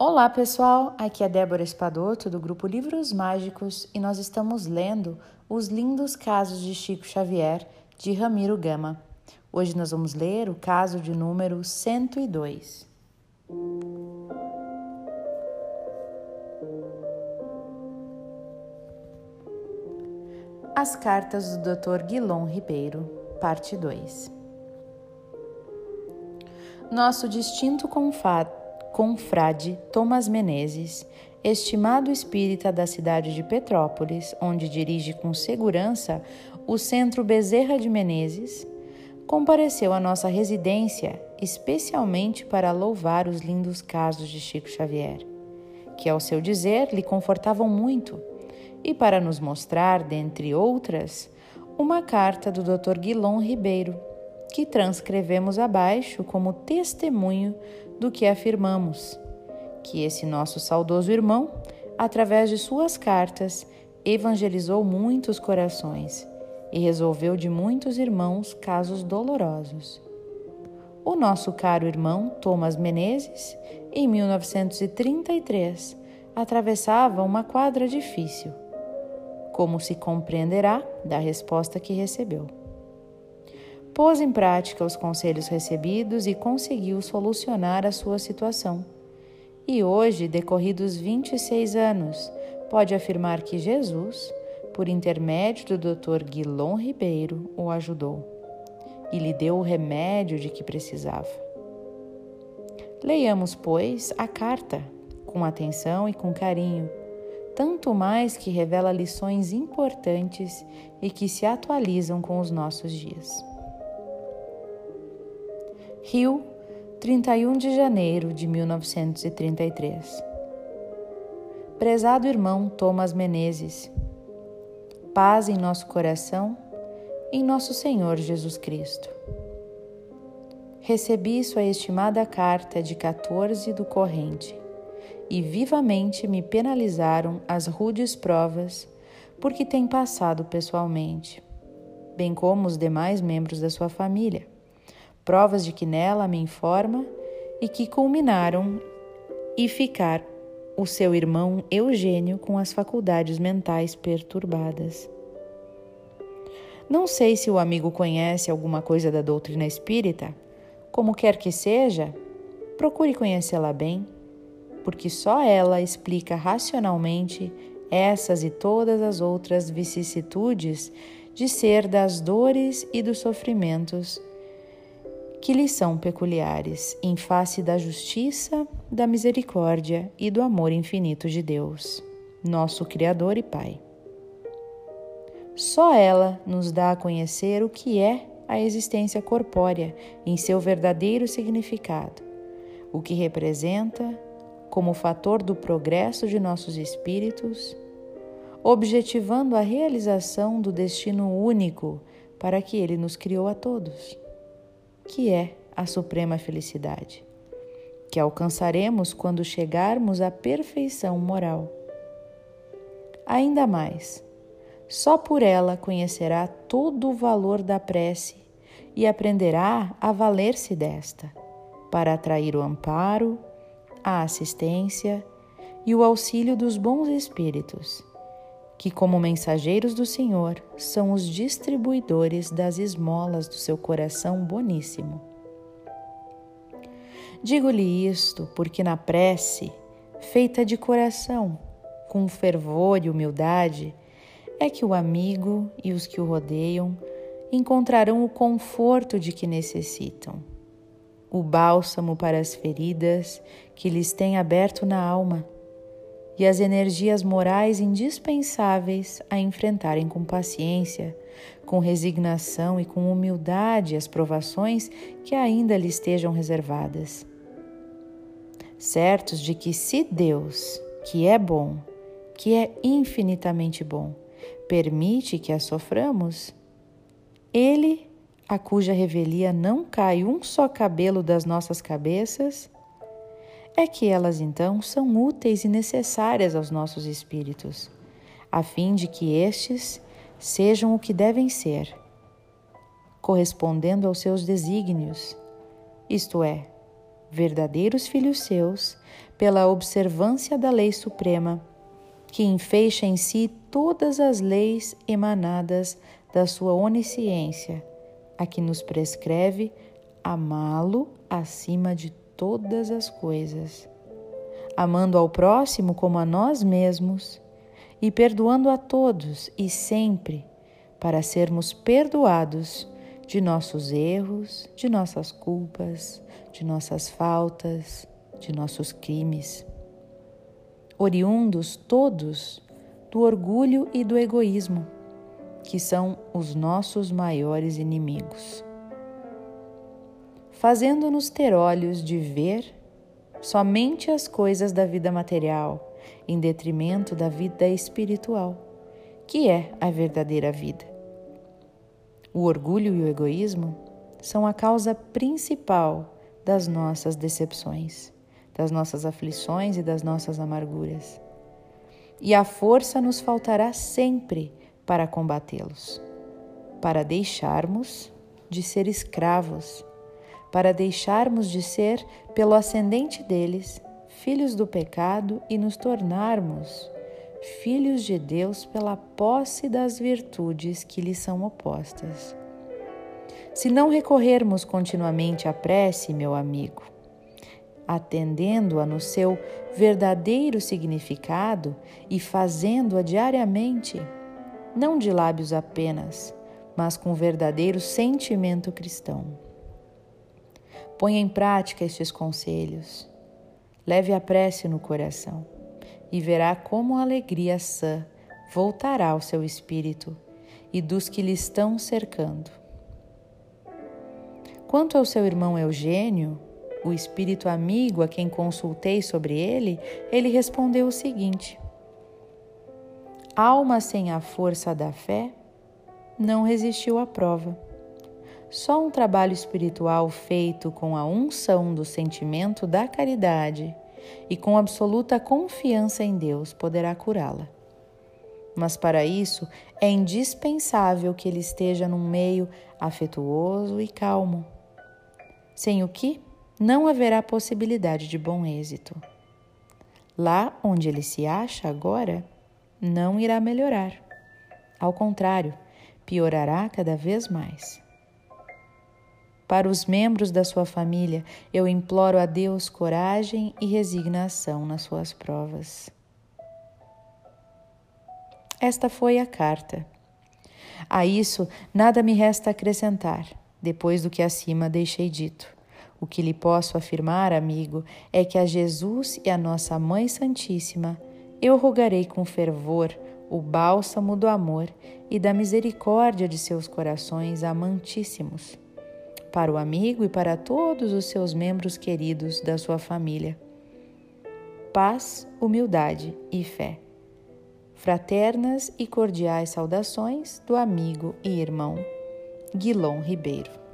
Olá pessoal, aqui é Débora Espadoto do grupo Livros Mágicos e nós estamos lendo Os Lindos Casos de Chico Xavier de Ramiro Gama. Hoje nós vamos ler o caso de número 102. As cartas do Dr. Guilom Ribeiro, parte 2. Nosso distinto confrade Thomas Menezes, estimado espírita da cidade de Petrópolis, onde dirige com segurança o Centro Bezerra de Menezes, compareceu à nossa residência especialmente para louvar os lindos casos de Chico Xavier, que, ao seu dizer, lhe confortavam muito e para nos mostrar, dentre outras, uma carta do Dr. Guilom Ribeiro, que transcrevemos abaixo como testemunho do que afirmamos, que esse nosso saudoso irmão, através de suas cartas, evangelizou muitos corações e resolveu de muitos irmãos casos dolorosos. O nosso caro irmão Thomas Menezes, em 1933, atravessava uma quadra difícil como se compreenderá da resposta que recebeu. Pôs em prática os conselhos recebidos e conseguiu solucionar a sua situação. E hoje, decorridos 26 anos, pode afirmar que Jesus, por intermédio do Dr. Guilom Ribeiro, o ajudou e lhe deu o remédio de que precisava. Leiamos, pois, a carta com atenção e com carinho tanto mais que revela lições importantes e que se atualizam com os nossos dias. Rio, 31 de janeiro de 1933. Prezado irmão Thomas Menezes, paz em nosso coração, em nosso Senhor Jesus Cristo. Recebi sua estimada carta de 14 do corrente e vivamente me penalizaram as rudes provas porque tem passado pessoalmente, bem como os demais membros da sua família. Provas de que nela me informa e que culminaram e ficar o seu irmão Eugênio com as faculdades mentais perturbadas. Não sei se o amigo conhece alguma coisa da doutrina espírita. Como quer que seja, procure conhecê-la bem porque só ela explica racionalmente essas e todas as outras vicissitudes de ser das dores e dos sofrimentos que lhe são peculiares, em face da justiça, da misericórdia e do amor infinito de Deus, nosso Criador e Pai. Só ela nos dá a conhecer o que é a existência corpórea em seu verdadeiro significado, o que representa como fator do progresso de nossos espíritos, objetivando a realização do destino único para que Ele nos criou a todos, que é a suprema felicidade, que alcançaremos quando chegarmos à perfeição moral. Ainda mais, só por ela conhecerá todo o valor da prece e aprenderá a valer-se desta, para atrair o amparo, a assistência e o auxílio dos bons espíritos, que, como mensageiros do Senhor, são os distribuidores das esmolas do seu coração boníssimo. Digo-lhe isto porque na prece, feita de coração, com fervor e humildade, é que o amigo e os que o rodeiam encontrarão o conforto de que necessitam o bálsamo para as feridas que lhes tem aberto na alma e as energias morais indispensáveis a enfrentarem com paciência, com resignação e com humildade as provações que ainda lhes estejam reservadas. Certos de que, se Deus, que é bom, que é infinitamente bom, permite que as soframos, Ele a cuja revelia não cai um só cabelo das nossas cabeças, é que elas então são úteis e necessárias aos nossos espíritos, a fim de que estes sejam o que devem ser, correspondendo aos seus desígnios, isto é, verdadeiros filhos seus, pela observância da lei suprema, que enfeixa em si todas as leis emanadas da sua onisciência, a que nos prescreve amá-lo acima de todas as coisas, amando ao próximo como a nós mesmos e perdoando a todos e sempre, para sermos perdoados de nossos erros, de nossas culpas, de nossas faltas, de nossos crimes. Oriundos todos do orgulho e do egoísmo, que são os nossos maiores inimigos fazendo-nos ter olhos de ver somente as coisas da vida material, em detrimento da vida espiritual, que é a verdadeira vida. O orgulho e o egoísmo são a causa principal das nossas decepções, das nossas aflições e das nossas amarguras. E a força nos faltará sempre para combatê-los, para deixarmos de ser escravos para deixarmos de ser, pelo ascendente deles, filhos do pecado e nos tornarmos filhos de Deus pela posse das virtudes que lhes são opostas. Se não recorrermos continuamente à prece, meu amigo, atendendo-a no seu verdadeiro significado e fazendo-a diariamente, não de lábios apenas, mas com verdadeiro sentimento cristão. Ponha em prática estes conselhos. Leve a prece no coração e verá como a alegria sã voltará ao seu espírito e dos que lhe estão cercando. Quanto ao seu irmão Eugênio, o espírito amigo a quem consultei sobre ele, ele respondeu o seguinte: Alma sem a força da fé não resistiu à prova. Só um trabalho espiritual feito com a unção do sentimento da caridade e com absoluta confiança em Deus poderá curá-la. Mas para isso é indispensável que ele esteja num meio afetuoso e calmo, sem o que não haverá possibilidade de bom êxito. Lá onde ele se acha agora, não irá melhorar. Ao contrário, piorará cada vez mais. Para os membros da sua família, eu imploro a Deus coragem e resignação nas suas provas. Esta foi a carta. A isso, nada me resta acrescentar, depois do que acima deixei dito. O que lhe posso afirmar, amigo, é que a Jesus e a nossa Mãe Santíssima eu rogarei com fervor o bálsamo do amor e da misericórdia de seus corações amantíssimos para o amigo e para todos os seus membros queridos da sua família. Paz, humildade e fé. Fraternas e cordiais saudações do amigo e irmão Guilom Ribeiro.